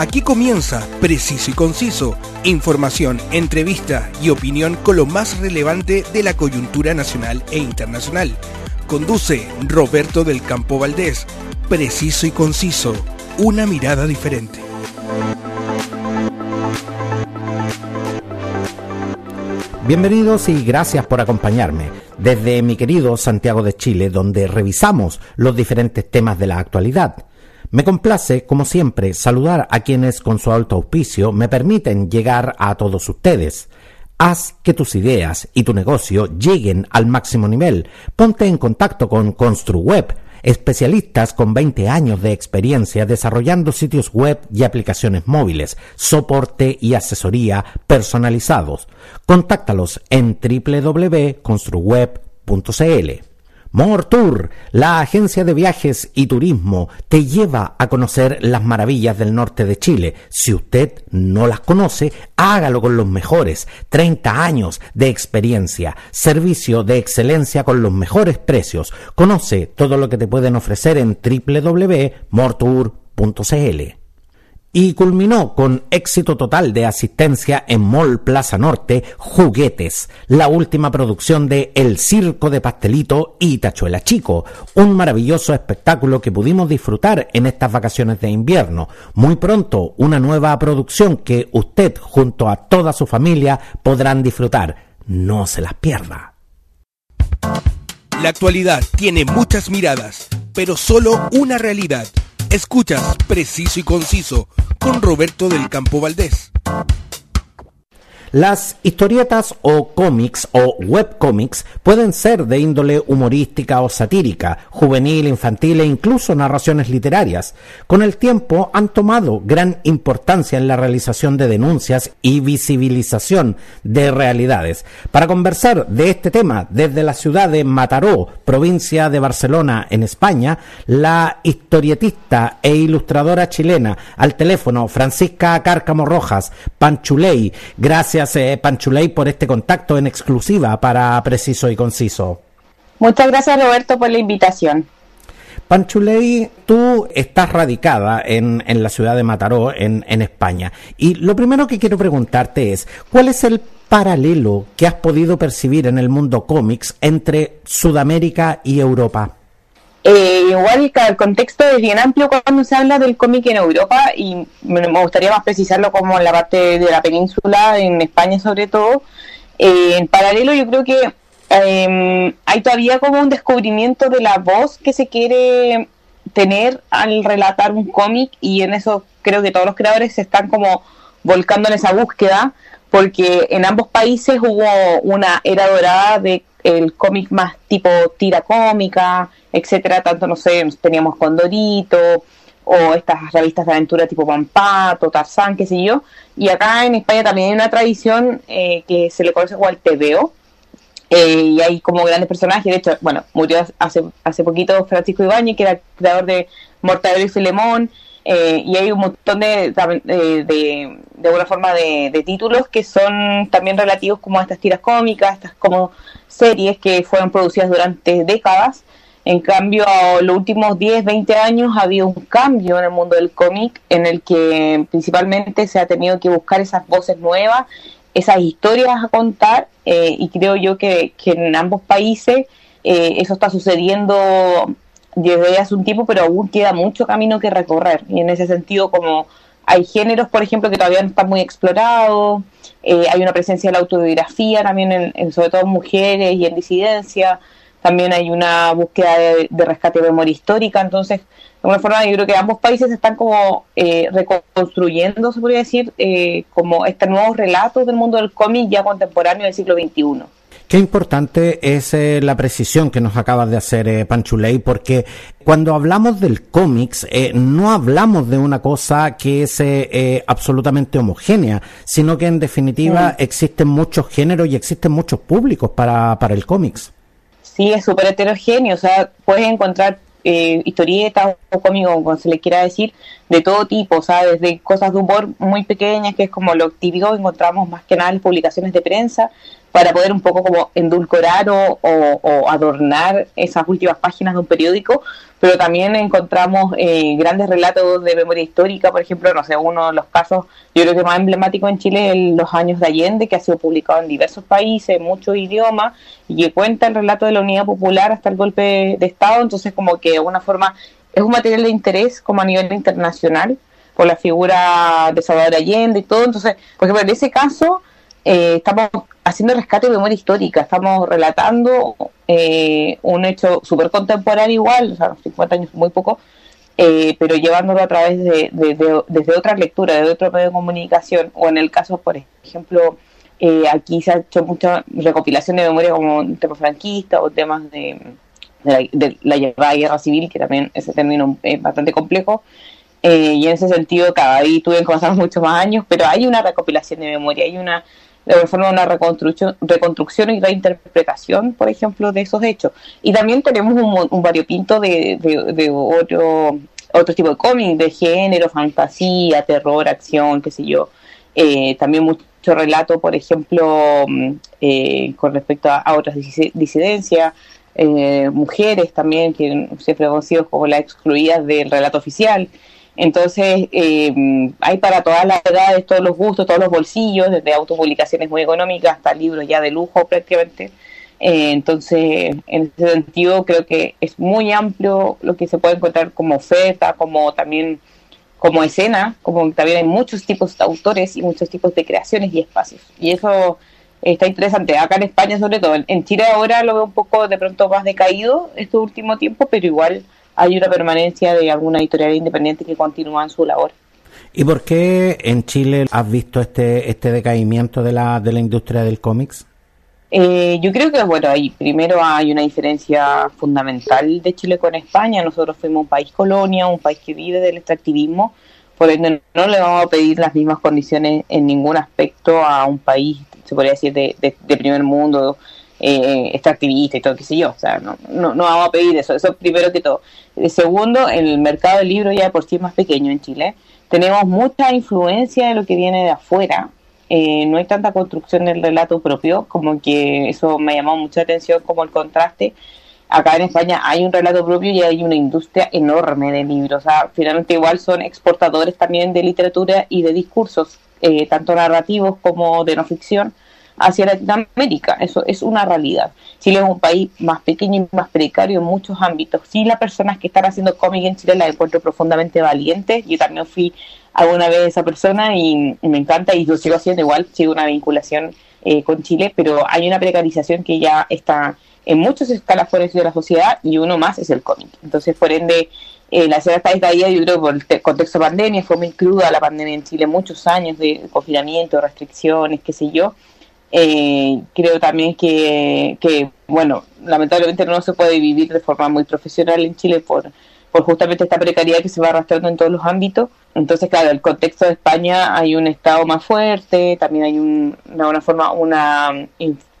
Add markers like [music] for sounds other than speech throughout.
Aquí comienza Preciso y Conciso, información, entrevista y opinión con lo más relevante de la coyuntura nacional e internacional. Conduce Roberto del Campo Valdés. Preciso y Conciso, una mirada diferente. Bienvenidos y gracias por acompañarme desde mi querido Santiago de Chile, donde revisamos los diferentes temas de la actualidad. Me complace, como siempre, saludar a quienes con su alto auspicio me permiten llegar a todos ustedes. Haz que tus ideas y tu negocio lleguen al máximo nivel. Ponte en contacto con ConstruWeb, especialistas con 20 años de experiencia desarrollando sitios web y aplicaciones móviles, soporte y asesoría personalizados. Contáctalos en www.construweb.cl. More Tour, la agencia de viajes y turismo, te lleva a conocer las maravillas del norte de Chile. Si usted no las conoce, hágalo con los mejores. 30 años de experiencia, servicio de excelencia con los mejores precios. Conoce todo lo que te pueden ofrecer en www.mortour.cl y culminó con éxito total de asistencia en Mall Plaza Norte Juguetes, la última producción de El Circo de Pastelito y Tachuela Chico, un maravilloso espectáculo que pudimos disfrutar en estas vacaciones de invierno. Muy pronto, una nueva producción que usted junto a toda su familia podrán disfrutar. No se las pierda. La actualidad tiene muchas miradas, pero solo una realidad Escuchas Preciso y Conciso con Roberto del Campo Valdés. Las historietas o cómics o webcómics pueden ser de índole humorística o satírica, juvenil, infantil e incluso narraciones literarias. Con el tiempo han tomado gran importancia en la realización de denuncias y visibilización de realidades. Para conversar de este tema desde la ciudad de Mataró, provincia de Barcelona, en España, la historietista e ilustradora chilena al teléfono Francisca Cárcamo Rojas, Panchuley. Gracias gracias, Panchuley, por este contacto en exclusiva para Preciso y Conciso. Muchas gracias, Roberto, por la invitación. Panchuley, tú estás radicada en, en la ciudad de Mataró, en, en España. Y lo primero que quiero preguntarte es, ¿cuál es el paralelo que has podido percibir en el mundo cómics entre Sudamérica y Europa? Eh, igual el contexto es bien amplio cuando se habla del cómic en Europa y me gustaría más precisarlo como en la parte de la península, en España sobre todo. Eh, en paralelo yo creo que em, hay todavía como un descubrimiento de la voz que se quiere tener al relatar un cómic y en eso creo que todos los creadores se están como volcando en esa búsqueda porque en ambos países hubo una era dorada de el cómic más tipo tira cómica, etcétera, tanto no sé, teníamos Condorito o estas revistas de aventura tipo Pampato, Tarzán, qué sé yo, y acá en España también hay una tradición eh, que se le conoce como el tebeo, eh, y hay como grandes personajes, de hecho, bueno, murió hace, hace poquito Francisco Ibáñez, que era creador de Mortadelo y Filemón, eh, y hay un montón de, de, de, de alguna forma de, títulos que son también relativos como a estas tiras cómicas, estas como series que fueron producidas durante décadas. En cambio, los últimos 10, 20 años ha habido un cambio en el mundo del cómic en el que principalmente se ha tenido que buscar esas voces nuevas, esas historias a contar eh, y creo yo que, en ambos países eh, eso está sucediendo desde hace un tiempo, pero aún queda mucho camino que recorrer. Y en ese sentido, como hay géneros, por ejemplo, que todavía no están muy explorados, eh, hay una presencia de la autobiografía también, en, sobre todo en mujeres y en disidencia, también hay una búsqueda de, rescate de memoria histórica, entonces, de alguna forma, yo creo que ambos países están como eh, reconstruyendo, se podría decir, eh, como estos nuevos relatos del mundo del cómic ya contemporáneo del siglo XXI. Qué importante es eh, la precisión que nos acabas de hacer, eh, Panchuley, porque cuando hablamos del cómics, eh, no hablamos de una cosa que es absolutamente homogénea, sino que en definitiva existen muchos géneros y existen muchos públicos para, para el cómics. Sí, es súper heterogéneo, o sea, puedes encontrar historietas o cómicos, como se le quiera decir, de todo tipo, o sea, desde cosas de humor muy pequeñas, que es como lo típico que encontramos más que nada en publicaciones de prensa, para poder un poco como endulcorar o, adornar esas últimas páginas de un periódico, pero también encontramos eh, grandes relatos de memoria histórica, por ejemplo, no sé, uno de los casos, yo creo que más emblemático en Chile es Los años de Allende, que ha sido publicado en diversos países, en muchos idiomas, y que cuenta el relato de la Unidad Popular hasta el golpe de Estado, entonces como que de alguna forma es un material de interés como a nivel internacional por la figura de Salvador Allende y todo, entonces, por ejemplo, en ese caso eh, estamos haciendo rescate de memoria histórica, estamos relatando eh, un hecho súper contemporáneo igual, o sea, 50 años muy poco, eh, pero llevándolo a través de, desde otra lectura, de otro medio de comunicación, o en el caso, por ejemplo, aquí se ha hecho mucha recopilación de memoria como temas franquistas o temas de, la, la, guerra civil, que también ese término es bastante complejo, y en ese sentido cada vez tuve que pasar [laughs] muchos más años, pero hay una recopilación de memoria, hay una de forma una reconstrucción, reconstrucción y reinterpretación, por ejemplo, de esos hechos. Y también tenemos un, variopinto de, de, otro, otro tipo de cómics, de género, fantasía, terror, acción, qué sé yo. Eh, también mucho relato, por ejemplo, mm, eh, con respecto a, otras disidencias, eh, mujeres también, que siempre hemos sido como las excluidas del relato oficial. Entonces, eh, hay para todas las edades, todos los gustos, todos los bolsillos, desde autopublicaciones muy económicas hasta libros ya de lujo prácticamente. Eh, entonces, en ese sentido, creo que es muy amplio lo que se puede encontrar como oferta, como también como escena, como también hay muchos tipos de autores y muchos tipos de creaciones y espacios. Y eso está interesante. Acá en España, sobre todo, en Chile ahora lo veo un poco de pronto más decaído este último tiempo, pero igual hay una permanencia de alguna editorial independiente que continúa en su labor. ¿Y por qué en Chile has visto este, este decaimiento de la, de la industria del cómics? Eh, yo creo que, bueno, ahí primero hay una diferencia fundamental de Chile con España. Nosotros fuimos un país colonia, un país que vive del extractivismo, por ende no le vamos a pedir las mismas condiciones en ningún aspecto a un país, se podría decir, de, de primer mundo, eh, extractivista y todo, qué sé yo. O sea, no, no, vamos a pedir eso. Eso primero que todo. segundo, el mercado del libro ya por sí es más pequeño en Chile. Tenemos mucha influencia de lo que viene de afuera. Eh, no hay tanta construcción del relato propio, como que eso me llamó mucha atención, como el contraste. Acá en España hay un relato propio y hay una industria enorme de libros. O sea, finalmente igual son exportadores también de literatura y de discursos, eh, tanto narrativos como de no ficción hacia Latinoamérica. Eso es una realidad. Chile es un país más pequeño y más precario en muchos ámbitos. Sí, las personas que están haciendo cómic en Chile las encuentro profundamente valientes. Yo también fui alguna vez esa persona y, me encanta y lo sigo haciendo igual, sigo una vinculación eh, con Chile, pero hay una precarización que ya está en muchos escalafones de la sociedad y uno más es el cómic. Entonces, por ende, eh, la ciudad está caída, yo creo, por el contexto de pandemia, fue muy cruda la pandemia en Chile, muchos años de confinamiento, restricciones, qué sé yo, eh, creo también que, que, bueno, lamentablemente no se puede vivir de forma muy profesional en Chile por, por justamente esta precariedad que se va arrastrando en todos los ámbitos. Entonces, claro, el contexto de España hay un Estado más fuerte, también hay un, una, forma, una,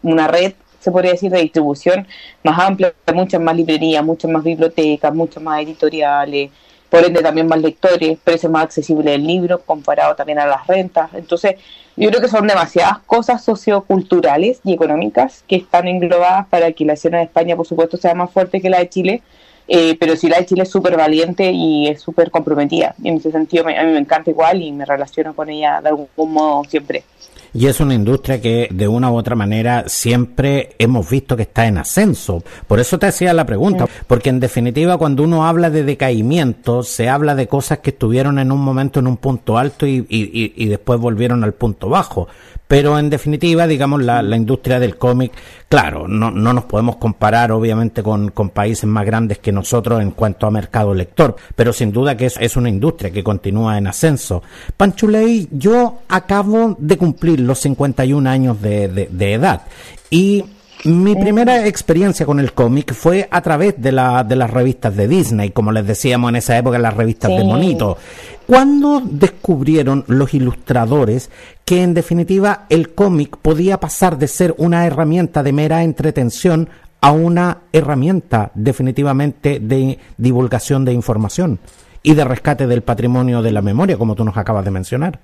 una red, se podría decir, de distribución más amplia, muchas más librerías, muchas más bibliotecas, muchas más editoriales, por ende también más lectores, precios más accesibles del libro comparado también a las rentas. Entonces, yo creo que son demasiadas cosas socioculturales y económicas que están englobadas para que la escena de España, por supuesto, sea más fuerte que la de Chile, eh, pero sí la de Chile es súper valiente y es súper comprometida. Y en ese sentido, a mí me encanta igual y me relaciono con ella de algún modo siempre y es una industria que de una u otra manera siempre hemos visto que está en ascenso. Por eso te hacía la pregunta, porque en definitiva cuando uno habla de decaimiento se habla de cosas que estuvieron en un momento en un punto alto y, y, y después volvieron al punto bajo. Pero en definitiva, digamos, la, la industria del cómic, claro, no, no nos podemos comparar obviamente con, con, países más grandes que nosotros en cuanto a mercado lector, pero sin duda que es, es una industria que continúa en ascenso. Panchuley, yo acabo de cumplir los 51 años de, de, de edad y mi primera experiencia con el cómic fue a través de, la, de las revistas de Disney, como les decíamos en esa época, las revistas de Monito. ¿Cuándo descubrieron los ilustradores que en definitiva el cómic podía pasar de ser una herramienta de mera entretención a una herramienta definitivamente de divulgación de información y de rescate del patrimonio de la memoria, como tú nos acabas de mencionar?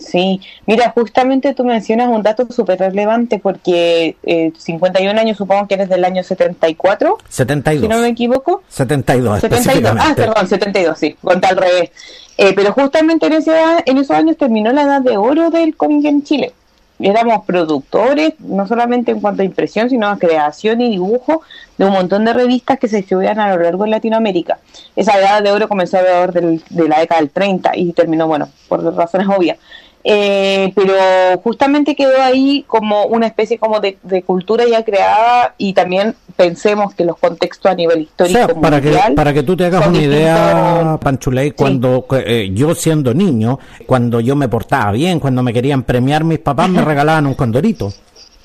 Sí, mira, justamente tú mencionas un dato súper relevante porque eh, 51 años supongo que eres del año 74. 72. Si no me equivoco. 72, 72. Ah, perdón, 72, sí, conté al revés. Eh, pero justamente en, ese, en esos años terminó la edad de oro del cómic en Chile éramos productores, no solamente en cuanto a impresión, sino a creación y dibujo de un montón de revistas que se distribuían a lo largo de Latinoamérica. Esa edad de oro comenzó alrededor del, de la década del 30 y terminó, bueno, por razones obvias, eh, pero justamente quedó ahí como una especie como de, cultura ya creada y también pensemos que los contextos a nivel histórico para que para que tú te hagas una idea Panchuley cuando eh, yo siendo niño cuando yo me portaba bien cuando me querían premiar mis papás me [laughs] regalaban un condorito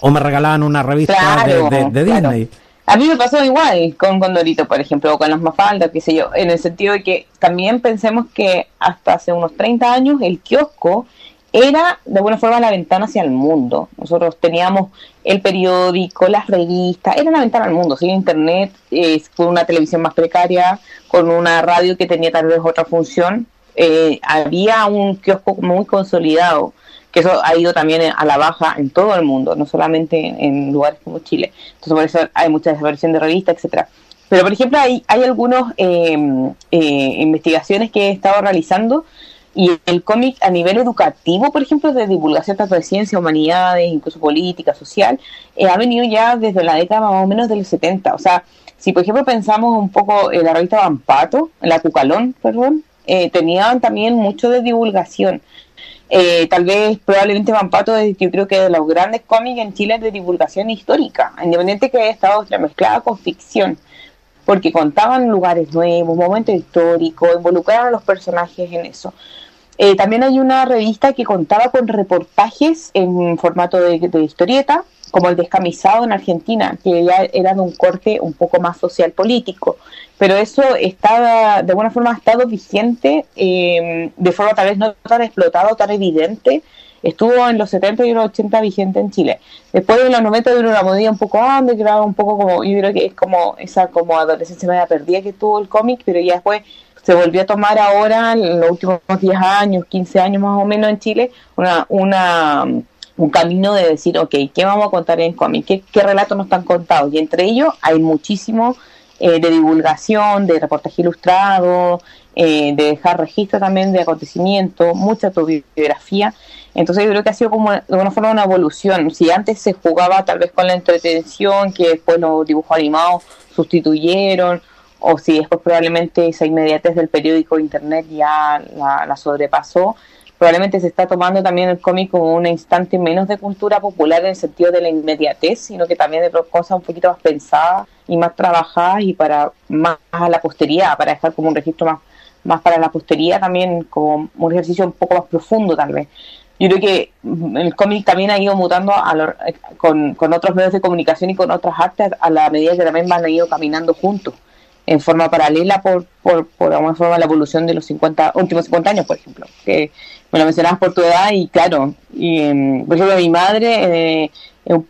o me regalaban una revista de, Disney. A mí me pasó igual con Condorito, por ejemplo, o con las Mafaldas, qué sé yo, en el sentido de que también pensemos que hasta hace unos 30 años el kiosco era de alguna forma la ventana hacia el mundo. Nosotros teníamos el periódico, las revistas, era la ventana al mundo, sin internet, eh, con una televisión más precaria, con una radio que tenía tal vez otra función. Eh, había un kiosco muy consolidado, que eso ha ido también a la baja en todo el mundo, no solamente en, lugares como Chile. Entonces por eso hay mucha desaparición de revistas, etcétera. Pero por ejemplo hay, hay algunas eh, investigaciones que he estado realizando y el cómic a nivel educativo, por ejemplo, de divulgación tanto de ciencia, humanidades, incluso política, social, eh, ha venido ya desde la década más o menos de los 70. O sea, si por ejemplo pensamos un poco en la revista Bampato, la Cucalón, perdón, eh, tenían también mucho de divulgación. Eh, tal vez, probablemente Bampato es, yo creo que de los grandes cómics en Chile de divulgación histórica, independiente que haya estado mezclada con ficción porque contaban lugares nuevos, momentos históricos, involucraron a los personajes en eso. Eh, también hay una revista que contaba con reportajes en formato de, historieta, como el descamisado en Argentina, que ya era de un corte un poco más social político. Pero eso estaba, de alguna forma, ha estado vigente eh, de forma tal vez no tan explotado, tan evidente. Estuvo en los 70 y los 80 vigente en Chile. Después de los 90 de una modilla un poco underground, un poco como, yo creo que es como esa como adolescencia media perdida que tuvo el cómic, pero ya después se volvió a tomar ahora, en los últimos 10 años, 15 años más o menos en Chile, una, una, un camino de decir, ok, ¿qué vamos a contar en cómic? ¿Qué, ¿Qué relatos nos están contados? Y entre ellos hay muchísimo eh, de divulgación, de reportaje ilustrado, eh, de dejar registro también de acontecimientos, mucha autobiografía. Entonces yo creo que ha sido como de alguna forma una evolución. Si antes se jugaba tal vez con la entretención, que después los dibujos animados sustituyeron, o si después probablemente esa inmediatez del periódico internet ya la, sobrepasó, probablemente se está tomando también el cómic como un instante menos de cultura popular en el sentido de la inmediatez, sino que también de cosas un poquito más pensadas y más trabajadas y para más a la posteridad, para dejar como un registro más, más para la posteridad también, como un ejercicio un poco más profundo tal vez. Yo creo que el cómic también ha ido mutando con, con otros medios de comunicación y con otras artes a la medida que también van a ido caminando juntos en forma paralela por, por, por alguna forma la evolución de los 50, últimos 50 años, por ejemplo, que me lo mencionabas por tu edad y claro, y, em, por ejemplo mi madre eh,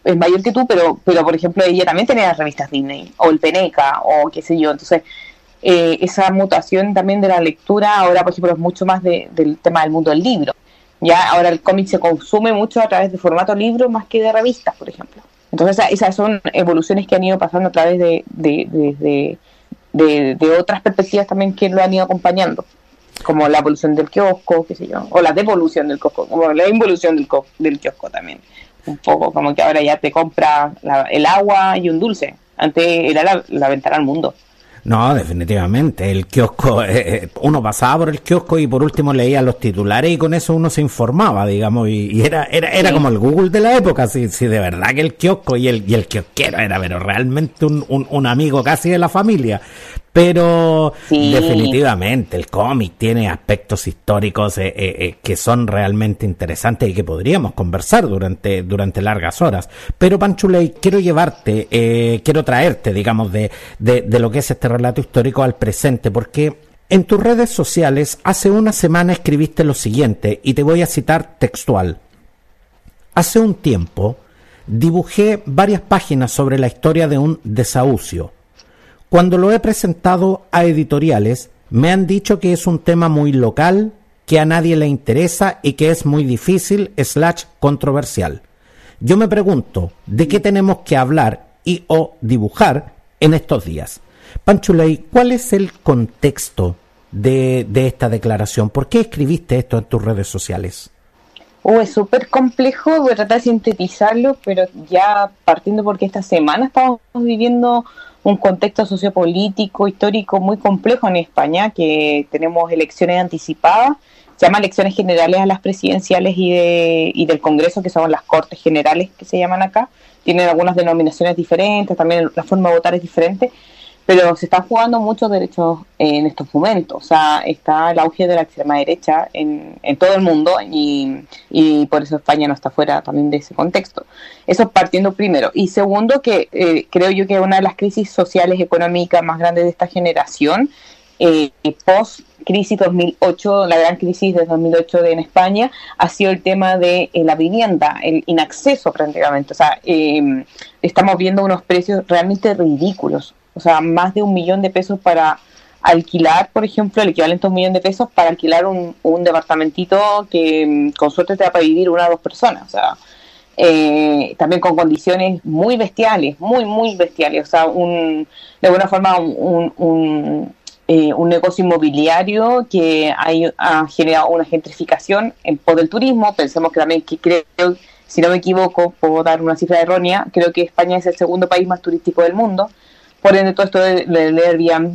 es mayor que tú, pero, pero por ejemplo ella también tenía las revistas Disney o el Peneca o qué sé yo, entonces eh, esa mutación también de la lectura ahora por ejemplo es mucho más del tema del mundo del libro. Ya ahora el cómic se consume mucho a través de formato libro más que de revistas, por ejemplo. Entonces esas son evoluciones que han ido pasando a través de, de de, otras perspectivas también que lo han ido acompañando, como la evolución del kiosco, qué sé yo, o la devolución del kiosco, como la involución del, del kiosco también. Un poco como que ahora ya te compra el agua y un dulce. Antes era la, la ventana al mundo. No, definitivamente. El kiosco, [laughs] eh, eh, uno pasaba por el kiosco y por último leía los titulares y con eso uno se informaba, digamos, y, era, era, era como el Google de la época, si, si de verdad que el kiosco y el, y el kiosquero era, pero realmente un, un, un amigo casi de la familia. Pero definitivamente el cómic tiene aspectos históricos eh, eh, eh, que son realmente interesantes y que podríamos conversar durante, durante largas horas. Pero Panchuley, quiero llevarte, quiero traerte, digamos, de, de, de lo que es este relato histórico al presente, porque en tus redes sociales hace una semana escribiste lo siguiente, y te voy a citar textual. Hace un tiempo dibujé varias páginas sobre la historia de un desahucio cuando lo he presentado a editoriales, me han dicho que es un tema muy local que a nadie le interesa y que es muy difícil slash controversial. Yo me pregunto, ¿de qué tenemos que hablar y o dibujar en estos días? Panchuley, ¿cuál es el contexto de, de esta declaración? ¿Por qué escribiste esto en tus redes sociales? Oh, es súper complejo, voy a tratar de sintetizarlo, pero ya partiendo porque esta semana estamos viviendo un contexto sociopolítico, histórico muy complejo en España, que tenemos elecciones anticipadas, se llama elecciones generales a las presidenciales y, de, y del Congreso, que son las Cortes Generales que se llaman acá, tienen algunas denominaciones diferentes, también la forma de votar es diferente, pero se están jugando muchos derechos en estos momentos. O sea, está el auge de la extrema derecha en, todo el mundo y, y, por eso España no está fuera también de ese contexto. Eso partiendo primero. Y segundo, que eh, creo yo que una de las crisis sociales y económicas más grandes de esta generación, eh, post crisis 2008, la gran crisis de 2008 en España, ha sido el tema de eh, la vivienda, el inacceso prácticamente. O sea, eh, estamos viendo unos precios realmente ridículos o sea, más de un millón de pesos para alquilar, por ejemplo, el equivalente a un millón de pesos para alquilar un, un departamentito que mm, con suerte te va para vivir una o dos personas, o sea, eh, también con condiciones muy bestiales, muy, muy bestiales, o sea, un, de alguna forma un, un, eh, un negocio inmobiliario que hay, ha generado una gentrificación en pos del turismo, pensemos que también, que creo, si no me equivoco, puedo dar una cifra errónea, creo que España es el segundo país más turístico del mundo, por ende, todo esto del Airbnb,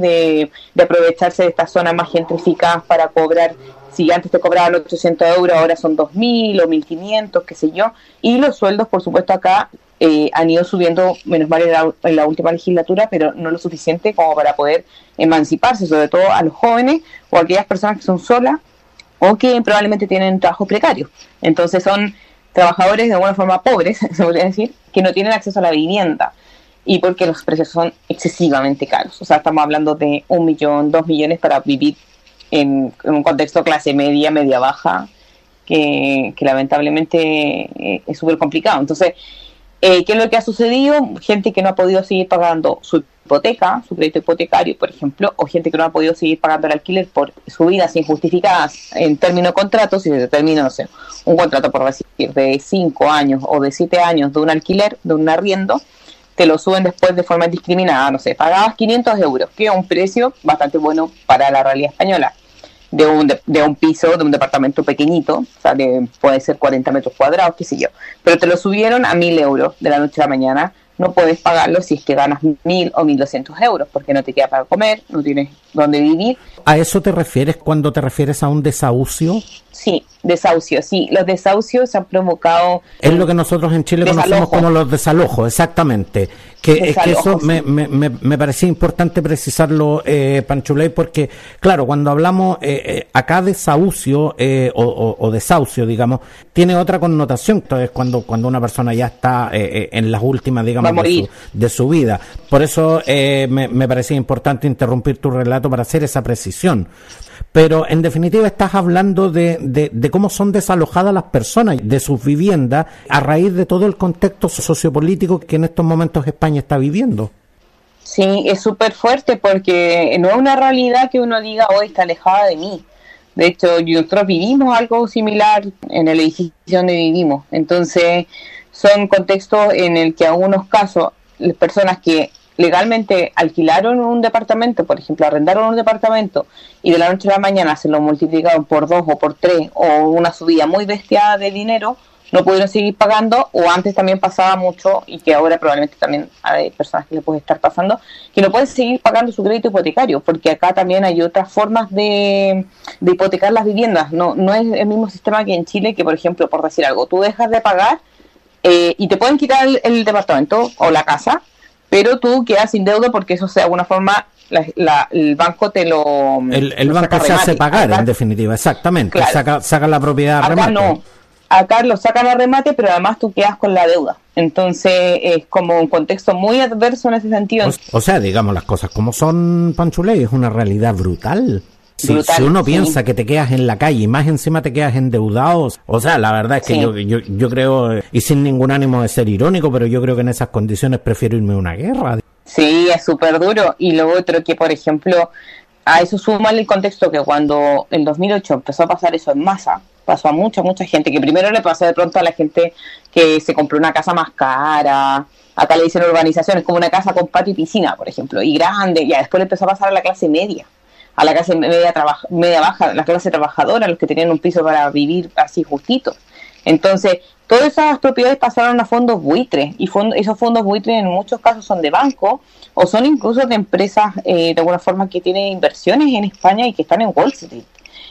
de, de, aprovecharse de estas zonas más gentrificadas para cobrar, si antes te cobraban 800 euros, ahora son 2.000 o 1.500, qué sé yo. Y los sueldos, por supuesto, acá eh, han ido subiendo, menos mal en la, en la, última legislatura, pero no lo suficiente como para poder emanciparse, sobre todo a los jóvenes o a aquellas personas que son solas o que probablemente tienen trabajo precario. Entonces son trabajadores de alguna forma pobres, [laughs] se podría decir, que no tienen acceso a la vivienda y porque los precios son excesivamente caros. O sea, estamos hablando de un millón, dos millones para vivir en, en un contexto clase media, media baja, que, que lamentablemente eh, es súper complicado. Entonces, eh, ¿qué es lo que ha sucedido? Gente que no ha podido seguir pagando su hipoteca, su crédito hipotecario, por ejemplo, o gente que no ha podido seguir pagando el alquiler por subidas injustificadas en términos de contratos, si se determina, no sé, un contrato por decir de cinco años o de siete años de un alquiler, de un arriendo, te lo suben después de forma indiscriminada, no sé, pagabas 500 euros, que es un precio bastante bueno para la realidad española, de un, de, un piso, de un departamento pequeñito, o sea, de, puede ser 40 metros cuadrados, qué sé yo, pero te lo subieron a 1000 euros de la noche a la mañana, no puedes pagarlo si es que ganas 1000 o 1200 euros, porque no te queda para comer, no tienes dónde vivir. ¿A eso te refieres cuando te refieres a un desahucio? Sí, desahucio, sí. Los desahucios han provocado... Es lo que nosotros en Chile conocemos como los desalojos, exactamente. Que, es que eso me, me, me, parecía importante precisarlo, eh, Panchuley, porque, claro, cuando hablamos eh, eh, acá desahucio eh, o, o, o, desahucio, digamos, tiene otra connotación. Entonces, cuando, cuando una persona ya está eh, eh, en las últimas, digamos, de su, de su, vida. Por eso me, me parecía importante interrumpir tu relato para hacer esa precisión pero en definitiva estás hablando de, de, cómo son desalojadas las personas de sus viviendas a raíz de todo el contexto sociopolítico que en estos momentos España está viviendo. Sí, es súper fuerte porque no es una realidad que uno diga hoy está alejada de mí. De hecho, nosotros vivimos algo similar en el edificio donde vivimos. Entonces, son contextos en el que en algunos casos las personas que legalmente alquilaron un departamento, por ejemplo, arrendaron un departamento y de la noche a la mañana se lo multiplicaron por dos o por tres o una subida muy bestia de dinero, no pudieron seguir pagando o antes también pasaba mucho y que ahora probablemente también hay personas que le puede estar pasando, que no pueden seguir pagando su crédito hipotecario, porque acá también hay otras formas de, de hipotecar las viviendas, no, no es el mismo sistema que en Chile, que por ejemplo, por decir algo, tú dejas de pagar eh, y te pueden quitar el, el departamento o la casa, pero tú quedas sin deuda porque eso de alguna forma la, la, el banco te lo el, el lo banco se hace pagar acá, en definitiva exactamente. Claro. saca, saca la propiedad acá remate. no. Acá lo sacan a remate pero además tú quedas con la deuda. Entonces es como un contexto muy adverso en ese sentido. O, o sea digamos las cosas como son Panchuley es una realidad brutal si, uno piensa que te quedas en la calle y más encima te quedas endeudados, o sea, la verdad es que sí. yo, yo, yo creo, y sin ningún ánimo de ser irónico, pero yo creo que en esas condiciones prefiero irme a una guerra. Sí, es súper duro. Y lo otro que, por ejemplo, a eso suma el contexto que cuando en 2008 empezó a pasar eso en masa, pasó a mucha, mucha gente, que primero le pasó de pronto a la gente que se compró una casa más cara, acá le dicen urbanizaciones, como una casa con patio y piscina, por ejemplo, y grande, ya después le empezó a pasar a la clase media, a la clase media, media baja, la clase trabajadora, los que tenían un piso para vivir así justito. Entonces, todas esas propiedades pasaron a fondos buitres y esos fondos buitres en muchos casos son de banco o son incluso de empresas eh, de alguna forma que tienen inversiones en España y que están en Wall Street.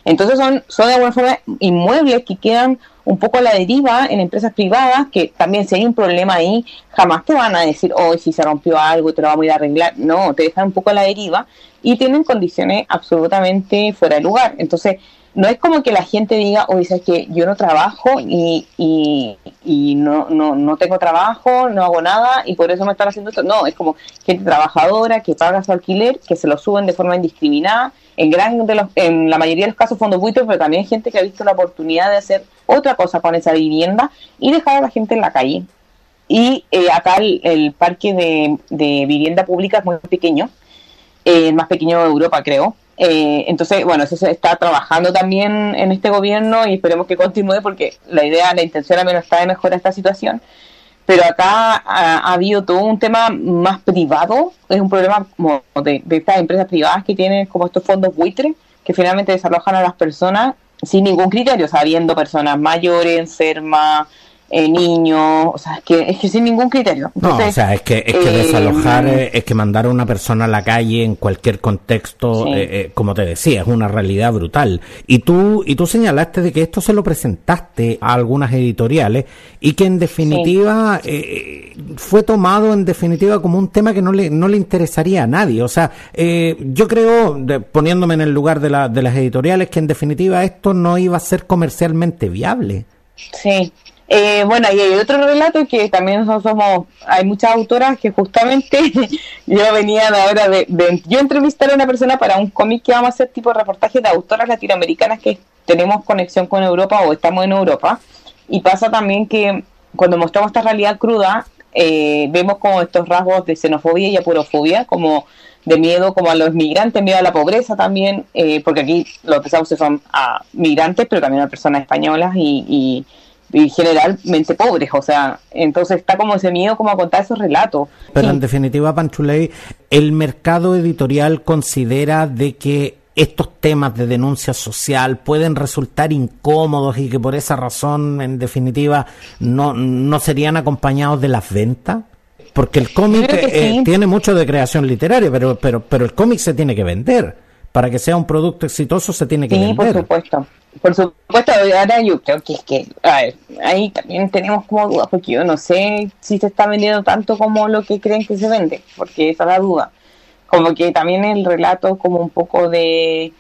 Entonces son, son de alguna forma inmuebles que quedan un poco a la deriva en empresas privadas, que también si hay un problema ahí, jamás te van a decir, hoy si se rompió algo, te lo vamos a ir a arreglar. No, te dejan un poco a la deriva y tienen condiciones absolutamente fuera de lugar. Entonces, no es como que la gente diga, oye, sabes que yo no trabajo y, y, y no, no, no, tengo trabajo, no hago nada y por eso me están haciendo esto. No, es como gente trabajadora que paga su alquiler, que se lo suben de forma indiscriminada. En, gran de los, en la mayoría de los casos fondos buitres, pero también gente que ha visto la oportunidad de hacer otra cosa con esa vivienda y dejar a la gente en la calle. Y eh, acá el, parque de, de, vivienda pública es muy pequeño, eh, el más pequeño de Europa, creo eh, entonces, bueno, eso se está trabajando también en este gobierno y esperemos que continúe porque la idea, la intención al menos está de mejorar esta situación. Pero acá ha, habido todo un tema más privado, es un problema como de, de estas empresas privadas que tienen como estos fondos buitres que finalmente desalojan a las personas sin ningún criterio, sabiendo personas mayores, enfermas, eh, niños, o sea, es que, es que sin ningún criterio. no, o sea, es que, es que eh, desalojar, es que mandar a una persona a la calle en cualquier contexto, eh, como te decía, es una realidad brutal. Y tú, y tú señalaste de que esto se lo presentaste a algunas editoriales y que en definitiva fue tomado en definitiva como un tema que no le, no le interesaría a nadie. O sea, yo creo, poniéndome en el lugar de, la, de las editoriales, que en definitiva esto no iba a ser comercialmente viable. Sí, eh, bueno, y hay otro relato que también somos, hay muchas autoras que justamente [laughs] yo venía ahora de, de, yo entrevistar a una persona para un cómic que vamos a hacer tipo de reportaje de autoras latinoamericanas que tenemos conexión con Europa o estamos en Europa. Y pasa también que cuando mostramos esta realidad cruda, eh, vemos como estos rasgos de xenofobia y apurofobia, como de miedo como a los migrantes, miedo a la pobreza también, eh, porque aquí los desahucios son a migrantes, pero también a personas españolas y y generalmente pobres, o sea, entonces está como ese miedo como a contar esos relatos. Pero en definitiva, Panchuley, el mercado editorial considera de que estos temas de denuncia social pueden resultar incómodos y que por esa razón, en definitiva, no, no serían acompañados de las ventas. Porque el cómic eh, tiene mucho de creación literaria, pero, pero, pero el cómic se tiene que vender. Para que sea un producto exitoso se tiene que vender. Sí, por supuesto. Por supuesto, ahora yo creo que es que, a ver, ahí también tenemos como dudas, porque yo no sé si se está vendiendo tanto como lo que creen que se vende, porque esa es la duda. Como que también el relato como un poco de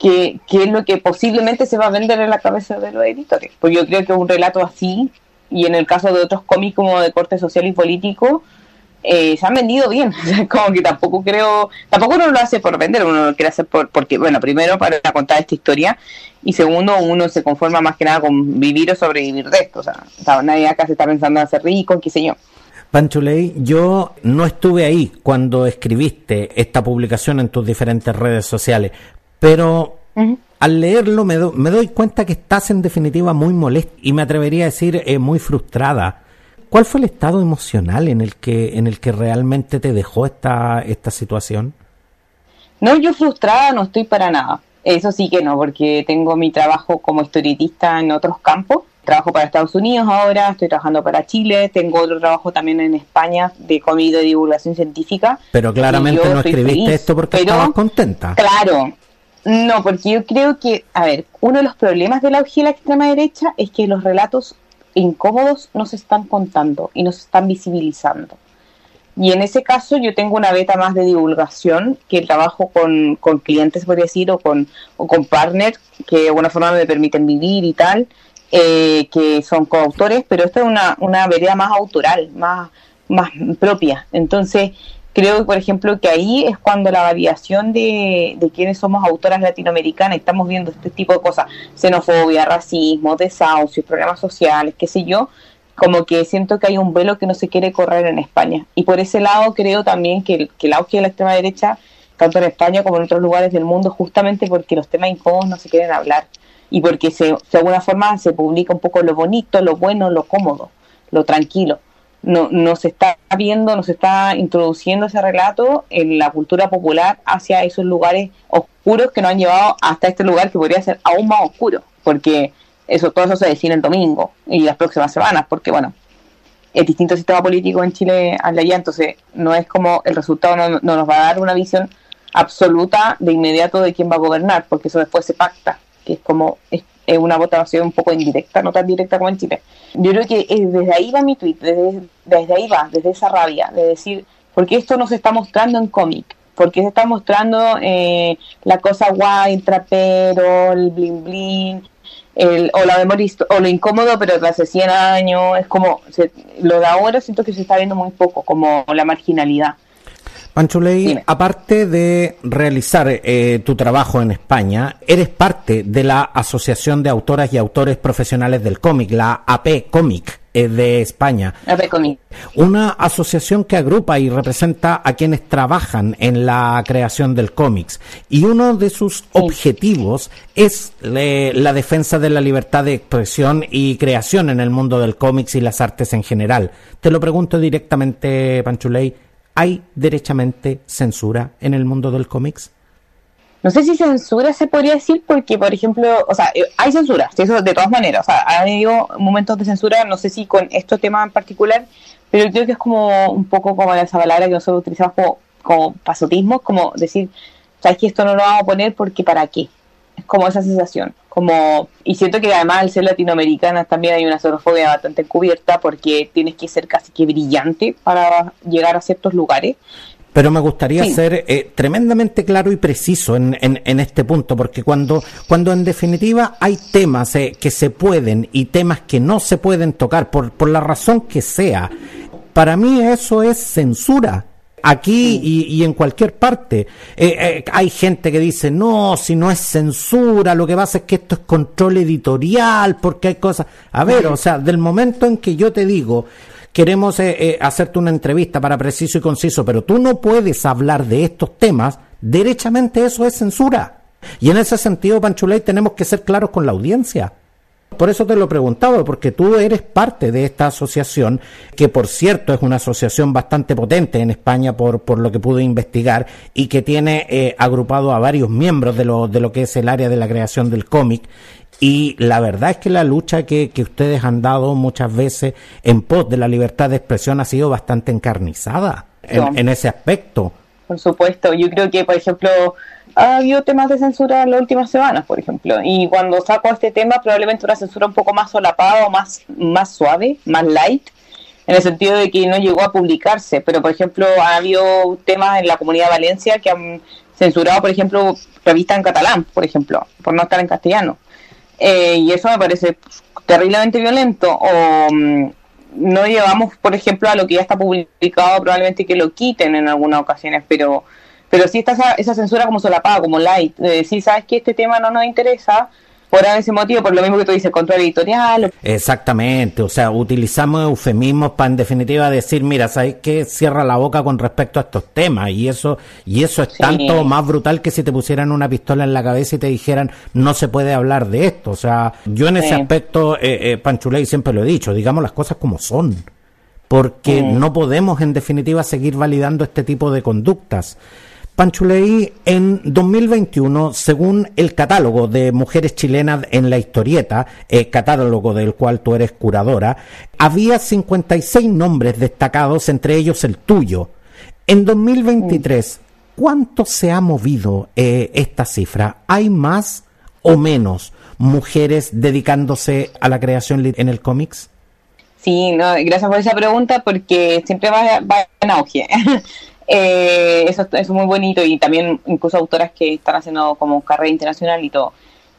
qué, qué es lo que posiblemente se va a vender en la cabeza de los editores. Pues yo creo que un relato así, y en el caso de otros cómics como de corte social y político, eh, se han vendido bien. [laughs] como que tampoco creo, tampoco uno lo hace por vender, uno lo quiere hacer por, porque, bueno, primero para contar esta historia y segundo uno se conforma más que nada con vivir o sobrevivir de esto. O sea, nadie acá se está pensando en hacer rico, qué sé yo. Panchuley, yo no estuve ahí cuando escribiste esta publicación en tus diferentes redes sociales, pero al leerlo me, me, doy cuenta que estás en definitiva muy molesta y me atrevería a decir eh, muy frustrada ¿Cuál fue el estado emocional en el que, en el que realmente te dejó esta, esta situación? No, yo frustrada no estoy para nada. Eso sí que no, porque tengo mi trabajo como historietista en otros campos. Trabajo para Estados Unidos ahora, estoy trabajando para Chile, tengo otro trabajo también en España de comida y divulgación científica. Pero claramente no escribiste esto porque estabas contenta. Claro, no, porque yo creo que, a ver, uno de los problemas de la auge de la extrema derecha es que los relatos incómodos nos están contando y nos están visibilizando. Y en ese caso yo tengo una beta más de divulgación que trabajo con, con clientes, podría decir, o con, o con partners que de alguna forma me permiten vivir y tal, eh, que son coautores, pero esta es una, una vereda más autoral, más, más propia. Entonces, creo, por ejemplo, que ahí es cuando la variación de, de quienes somos autoras latinoamericanas, estamos viendo este tipo de cosas, xenofobia, racismo, desahucios, programas sociales, qué sé yo, como que siento que hay un velo que no se quiere correr en España. Y por ese lado creo también que el, que el auge de la extrema derecha tanto en España como en otros lugares del mundo, justamente porque los temas incómodos no se quieren hablar y porque se, de alguna forma se publica un poco lo bonito, lo bueno, lo cómodo, lo tranquilo. No, no se está viendo, no se está introduciendo ese relato en la cultura popular hacia esos lugares oscuros que nos han llevado hasta este lugar que podría ser aún más oscuro, porque eso todo eso se decide el domingo y las próximas semanas, porque bueno, es distinto sistema político en Chile al de allá, entonces no es como el resultado no, nos va a dar una visión absoluta de inmediato de quién va a gobernar, porque eso después se pacta, que es como es, una votación un poco indirecta, no tan directa como en Chile. Yo creo que eh, desde ahí va mi tweet, desde, desde ahí va, desde esa rabia, de decir, ¿por qué esto no se está mostrando en cómic? ¿Por qué se está mostrando eh, la cosa guay, el trapero, el bling bling, el, o la memoria o lo incómodo pero de hace 100 años es como lo de ahora siento que se está viendo muy poco como la marginalidad Panchuley, aparte de realizar eh, tu trabajo en España, eres parte de la Asociación de Autoras y Autores Profesionales del Cómic, la AP Cómic eh, de España. AP Cómic. Una asociación que agrupa y representa a quienes trabajan en la creación del cómics. Y uno de sus objetivos es la defensa de la libertad de expresión y creación en el mundo del cómics y las artes en general. Te lo pregunto directamente, Panchuley ¿Hay derechamente censura en el mundo del cómics? No sé si censura se podría decir porque, por ejemplo, o sea, eh, hay censura, eso de todas maneras, o sea, ha habido momentos de censura, no sé si con este tema en particular, pero yo creo que es como un poco como esa palabra que nosotros utilizamos como, como pasotismo, como decir, sabes que esto no lo vamos a poner porque para qué, es como esa sensación como y siento que además al ser latinoamericana también hay una xenofobia bastante encubierta porque tienes que ser casi que brillante para llegar a ciertos lugares. Pero me gustaría ser eh, tremendamente claro y preciso en, en, este punto, porque cuando, cuando en definitiva hay temas eh, que se pueden y temas que no se pueden tocar por, por la razón que sea, para mí eso es censura aquí y, en cualquier parte. Eh, eh, hay gente que dice, no, si no es censura, lo que pasa es que esto es control editorial, porque hay cosas... A ver, o sea, del momento en que yo te digo, queremos eh, hacerte una entrevista para preciso y conciso, pero tú no puedes hablar de estos temas, derechamente eso es censura. Y en ese sentido, Panchuley, tenemos que ser claros con la audiencia. Por eso te lo preguntaba, porque tú eres parte de esta asociación, que por cierto es una asociación bastante potente en España por, por lo que pude investigar y que tiene eh, agrupado a varios miembros de lo, de lo que es el área de la creación del cómic. Y la verdad es que la lucha que, que ustedes han dado muchas veces en pos de la libertad de expresión ha sido bastante encarnizada en, en ese aspecto. Por supuesto, yo creo que, por ejemplo, ha habido temas de censura en las últimas semanas, por ejemplo. Y cuando saco este tema, probablemente una censura un poco más solapada o más, más suave, más light, en el sentido de que no llegó a publicarse. Pero, por ejemplo, ha habido temas en la comunidad de Valencia que han censurado, por ejemplo, revistas en catalán, por ejemplo, por no estar en castellano. Eh, y eso me parece terriblemente violento. O mm, no llevamos, por ejemplo, a lo que ya está publicado, probablemente que lo quiten en algunas ocasiones, pero pero sí está esa, censura como solapada, como light, de decir, sabes que este tema no nos interesa, por ese motivo, por lo mismo que tú dices, control editorial. Exactamente, o sea, utilizamos eufemismos para en definitiva decir, mira, ¿sabes qué? Cierra la boca con respecto a estos temas y eso y eso es tanto más brutal que si te pusieran una pistola en la cabeza y te dijeran, no se puede hablar de esto. O sea, yo en ese aspecto, eh, eh, Panchuley siempre lo he dicho, digamos las cosas como son porque no podemos en definitiva seguir validando este tipo de conductas. Panchuley, en 2021, según el catálogo de mujeres chilenas en la historieta, el catálogo del cual tú eres curadora, había 56 nombres destacados, entre ellos el tuyo. En 2023, ¿cuánto se ha movido eh, esta cifra? ¿Hay más o menos mujeres dedicándose a la creación en el cómics? Sí, gracias por esa pregunta porque siempre va, va en auge. [laughs] Eh, eso, es muy bonito y también incluso autoras que están haciendo como carrera internacional y todo.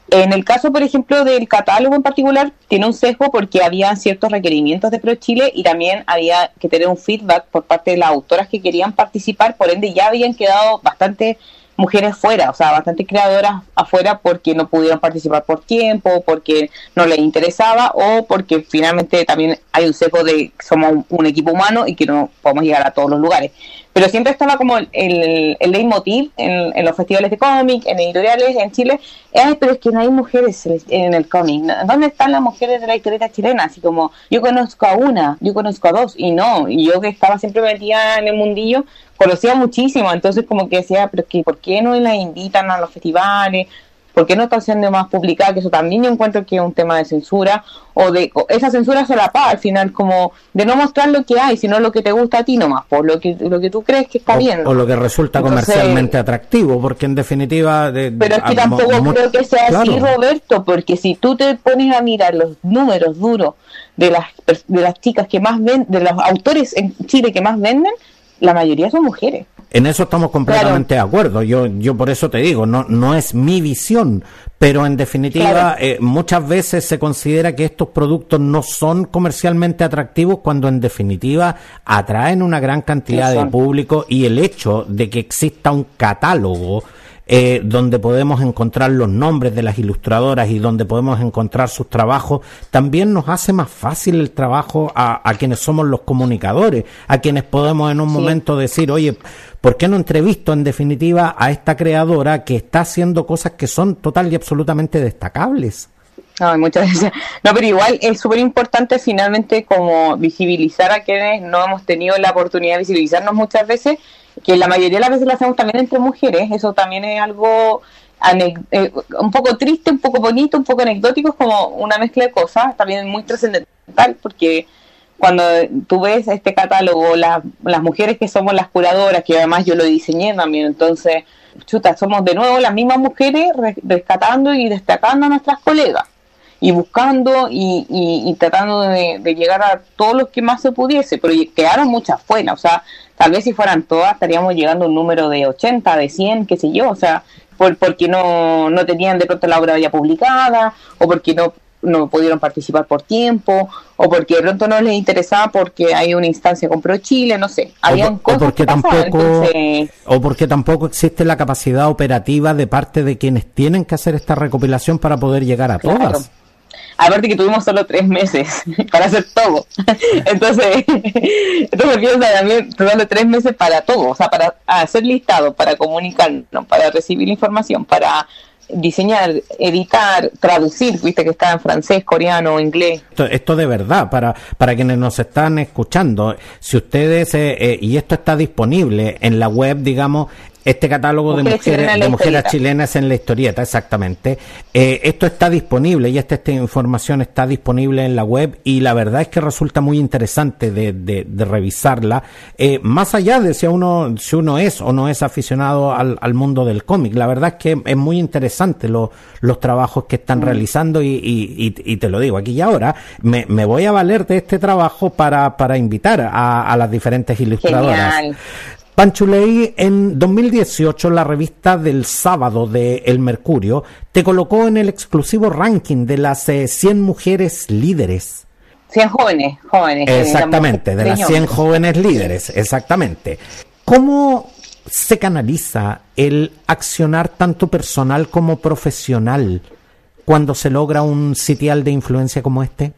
En el caso, por ejemplo, del catálogo en particular, tiene un sesgo porque había ciertos requerimientos de Pro Chile y también había que tener un feedback por parte de las autoras que querían participar, por ende ya habían quedado bastante mujeres fuera, o sea, bastantes creadoras afuera porque no pudieron participar por tiempo, porque no les interesaba o porque finalmente también hay un sesgo de somos un, equipo humano y que no podemos llegar a todos los lugares. Pero siempre estaba como el, el leitmotiv en, en, los festivales de cómic, en editoriales en Chile, es, pero es que no hay mujeres en el cómic, ¿dónde están las mujeres de la historieta chilena? Así como, yo conozco a una, yo conozco a dos, y no, y yo que estaba siempre metida en el mundillo, conocía muchísimo, entonces como que decía, pero que, ¿por qué no la invitan a los festivales? ¿Por qué no está siendo más publicada? Que eso también yo encuentro que es un tema de censura o de esa censura solapa al final como de no mostrar lo que hay, sino lo que te gusta a ti nomás, por lo que lo que tú crees que está bien. O lo que resulta comercialmente atractivo, porque en definitiva... De, pero es que tampoco creo que sea así, Roberto, porque si tú te pones a mirar los números duros de las, de las chicas que más ven, de los autores en Chile que más venden, la mayoría son mujeres. En eso estamos completamente de acuerdo. Yo, yo por eso te digo, no, no es mi visión, pero en definitiva eh, muchas veces se considera que estos productos no son comercialmente atractivos cuando en definitiva atraen una gran cantidad de público y el hecho de que exista un catálogo eh, donde podemos encontrar los nombres de las ilustradoras y donde podemos encontrar sus trabajos, también nos hace más fácil el trabajo a, quienes somos los comunicadores, a quienes podemos en un momento decir, oye, ¿por qué no entrevisto en definitiva a esta creadora que está haciendo cosas que son total y absolutamente destacables? No, muchas gracias. No, pero igual es súper importante finalmente como visibilizar a quienes no hemos tenido la oportunidad de visibilizarnos muchas veces que la mayoría de las veces lo hacemos también entre mujeres, eso también es algo eh, un poco triste, un poco bonito, un poco anecdótico, es como una mezcla de cosas, también muy trascendental, porque cuando tú ves este catálogo, las mujeres que somos las curadoras, que además yo lo diseñé también, entonces, chuta, somos de nuevo las mismas mujeres rescatando y destacando a nuestras colegas y buscando y, tratando de, llegar a todos los que más se pudiese, pero quedaron muchas fuera, o sea, tal vez si fueran todas estaríamos llegando a un número de 80, de 100, qué sé yo, o sea, por, porque no, no tenían de pronto la obra ya publicada, o porque no, no pudieron participar por tiempo, o porque de pronto no les interesaba porque hay una instancia con Pro Chile, no sé, habían o, porque tampoco o porque tampoco existe la capacidad operativa de parte de quienes tienen que hacer esta recopilación para poder llegar a todas. Aparte que tuvimos solo tres meses [laughs] para hacer todo. [laughs] Entonces, [laughs] entonces piensa también solo tres meses para todo, o sea, para hacer listado, para comunicarnos, para recibir información, para diseñar, editar, traducir, viste que está en francés, coreano, inglés. Esto, de verdad, para, para quienes nos están escuchando, si ustedes, eh, eh, y esto está disponible en la web, digamos, este catálogo de mujeres, de mujeres chilenas en la historieta, exactamente. Eh, esto está disponible y esta, esta, información está disponible en la web y la verdad es que resulta muy interesante de, de, revisarla, eh, más allá de si uno, si uno es o no es aficionado al, al mundo del cómic. La verdad es que es muy interesante lo, los trabajos que están mm. realizando y, y, y, te lo digo aquí y ahora, me, me, voy a valer de este trabajo para, para invitar a, a las diferentes ilustradoras. Genial. Panchuley, en 2018 la revista del sábado de El Mercurio te colocó en el exclusivo ranking de las 100 eh, mujeres líderes. 100 jóvenes, jóvenes. Exactamente, de las 100 jóvenes líderes, exactamente. ¿Cómo se canaliza el accionar tanto personal como profesional cuando se logra un sitial de influencia como este?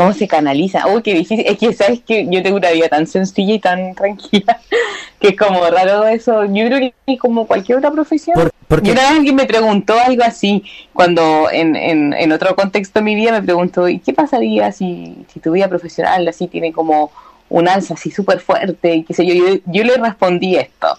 ¿Cómo se canaliza? Uy, qué difícil. Es que, ¿sabes que Yo tengo una vida tan sencilla y tan tranquila [laughs] que es como raro eso. Yo creo que es como cualquier otra profesión. porque una vez alguien me preguntó algo así, cuando en, en, en, otro contexto de mi vida me preguntó, ¿y qué pasaría si, si tu vida profesional así tiene como un alza así súper fuerte? Y qué sé yo. yo. Yo le respondí esto.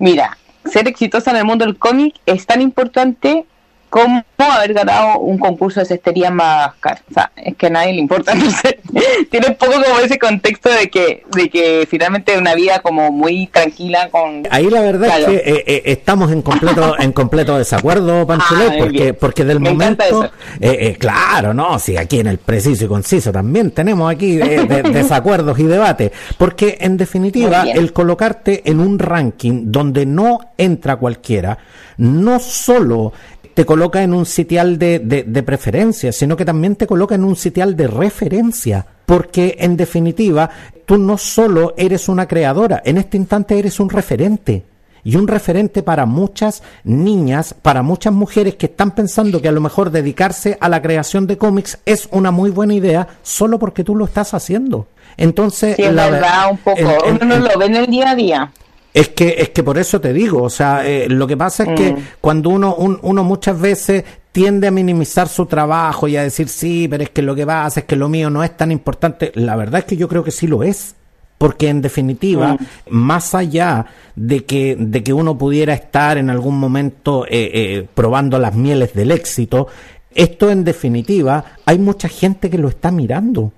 Mira, ser exitosa en el mundo del cómic es tan importante cómo haber ganado un concurso de cestería más caro. O sea, es que a nadie le importa. [laughs] tiene un poco como ese contexto de que, de que finalmente una vida como muy tranquila con... Ahí la verdad es que eh, eh, estamos en completo [laughs] en completo desacuerdo, Panchulet, ah, porque, porque del momento... Eh, claro, no, sí, aquí en el preciso y conciso también tenemos aquí [laughs] desacuerdos y debates, porque en definitiva el colocarte en un ranking donde no entra cualquiera, no solo te coloca en un sitial de, de, preferencia, sino que también te coloca en un sitial de referencia. Porque en definitiva, tú no solo eres una creadora, en este instante eres un referente y un referente para muchas niñas, para muchas mujeres que están pensando que a lo mejor dedicarse a la creación de cómics es una muy buena idea solo porque tú lo estás haciendo. Entonces, sí, es la verdad, un poco, uno no lo ve en el día a día. Es que, es que por eso te digo, o sea, eh, lo que pasa es que mm. cuando uno, uno muchas veces tiende a minimizar su trabajo y a decir, sí, pero es que lo que pasa es que lo mío no es tan importante, la verdad es que yo creo que sí lo es. Porque en definitiva, mm. más allá de que, de que uno pudiera estar en algún momento eh, eh, probando las mieles del éxito, esto en definitiva, hay mucha gente que lo está mirando.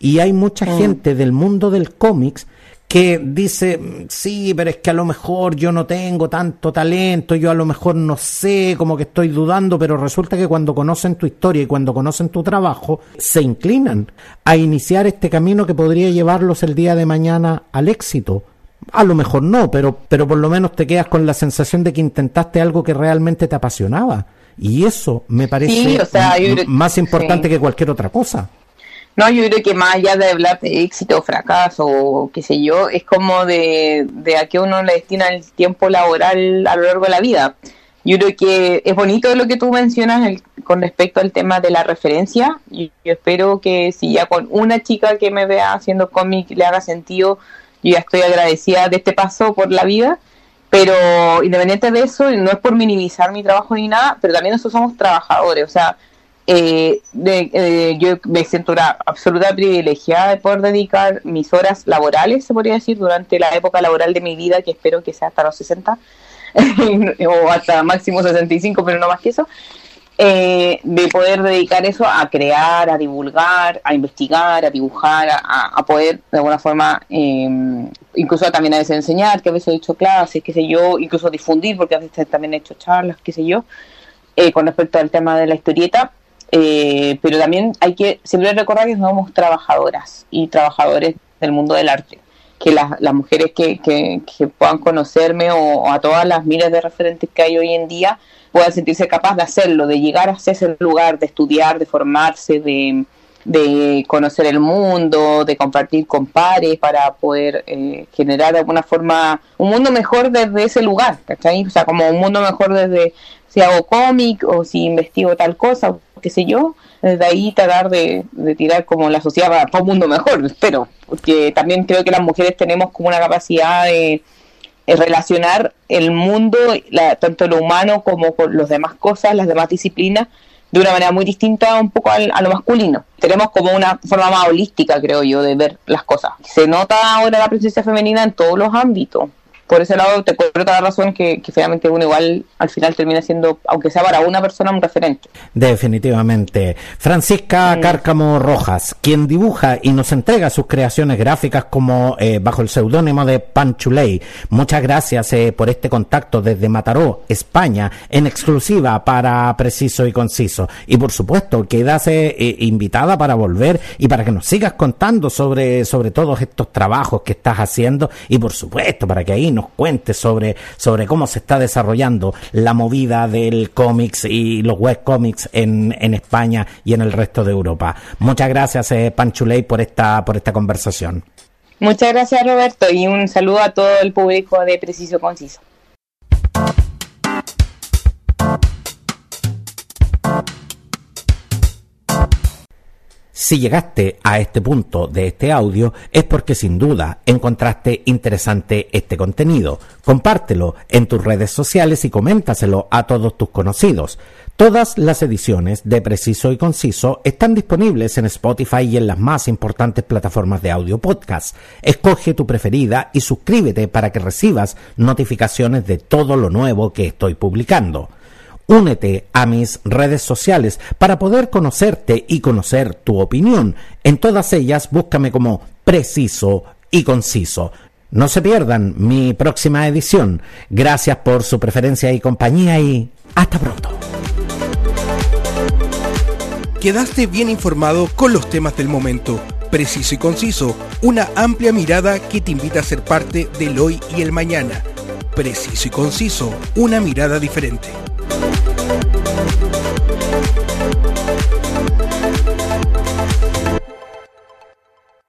Y hay mucha mm. gente del mundo del cómics que dice, sí, pero es que a lo mejor yo no tengo tanto talento, yo a lo mejor no sé, como que estoy dudando, pero resulta que cuando conocen tu historia y cuando conocen tu trabajo, se inclinan a iniciar este camino que podría llevarlos el día de mañana al éxito. A lo mejor no, pero, pero por lo menos te quedas con la sensación de que intentaste algo que realmente te apasionaba. Y eso me parece más importante que cualquier otra cosa. No, yo creo que más allá de hablar de éxito o fracaso qué sé yo, es como de, de a qué uno le destina el tiempo laboral a lo largo de la vida. Yo creo que es bonito lo que tú mencionas con respecto al tema de la referencia. Yo, yo, espero que si ya con una chica que me vea haciendo cómic le haga sentido, yo ya estoy agradecida de este paso por la vida. Pero independiente de eso, no es por minimizar mi trabajo ni nada, pero también nosotros somos trabajadores. O sea, eh, de, eh, yo me siento una absoluta privilegiada de poder dedicar mis horas laborales, se podría decir, durante la época laboral de mi vida, que espero que sea hasta los 60 [laughs] o hasta máximo 65, pero no más que eso, eh, de poder dedicar eso a crear, a divulgar, a investigar, a dibujar, a, poder de alguna forma, em, incluso también a veces enseñar, que a veces he hecho clases, qué sé yo, incluso difundir, porque a veces también he hecho charlas, qué sé yo, con respecto al tema de la historieta eh, pero también hay que siempre recordar que somos trabajadoras y trabajadores del mundo del arte. Que las, mujeres que, que, puedan conocerme o, a todas las miles de referentes que hay hoy en día puedan sentirse capaz de hacerlo, de llegar a ese lugar, de estudiar, de formarse, de, de conocer el mundo, de compartir con pares para poder eh, generar de alguna forma un mundo mejor desde ese lugar, ¿cachai? O sea, como un mundo mejor desde si hago cómic o si investigo tal cosa, qué sé yo, desde ahí tratar de, tirar como la sociedad para un mundo mejor, [laughs] espero, porque también creo que las mujeres tenemos como una capacidad de, relacionar el mundo, tanto lo humano como con las demás cosas, las demás disciplinas, de una manera muy distinta un poco a lo masculino. Tenemos como una forma más holística, creo yo, de ver las cosas. Se nota ahora la presencia femenina en todos los ámbitos por ese lado te cuento toda la razón que, que finalmente uno igual al final termina siendo, aunque sea para una persona, un referente. Definitivamente. Francisca Cárcamo Rojas, quien dibuja y nos entrega sus creaciones gráficas como eh, bajo el seudónimo de Panchuley. Muchas gracias eh, por este contacto desde Mataró, España, en exclusiva para Preciso y Conciso. Y por supuesto, quedas eh, invitada para volver y para que nos sigas contando sobre, sobre todos estos trabajos que estás haciendo y por supuesto para que ahí nos cuente sobre, sobre cómo se está desarrollando la movida del cómics y los webcomics en, en España y en el resto de Europa. Muchas gracias, eh, Panchuley, por esta, por esta conversación. Muchas gracias, Roberto, y un saludo a todo el público de Preciso Conciso. Si llegaste a este punto de este audio es porque sin duda encontraste interesante este contenido. Compártelo en tus redes sociales y coméntaselo a todos tus conocidos. Todas las ediciones de Preciso y Conciso están disponibles en Spotify y en las más importantes plataformas de audio podcast. Escoge tu preferida y suscríbete para que recibas notificaciones de todo lo nuevo que estoy publicando. Únete a mis redes sociales para poder conocerte y conocer tu opinión. En todas ellas búscame como preciso y conciso. No se pierdan mi próxima edición. Gracias por su preferencia y compañía y hasta pronto. Quedaste bien informado con los temas del momento. Preciso y conciso. Una amplia mirada que te invita a ser parte del hoy y el mañana. Preciso y conciso. Una mirada diferente.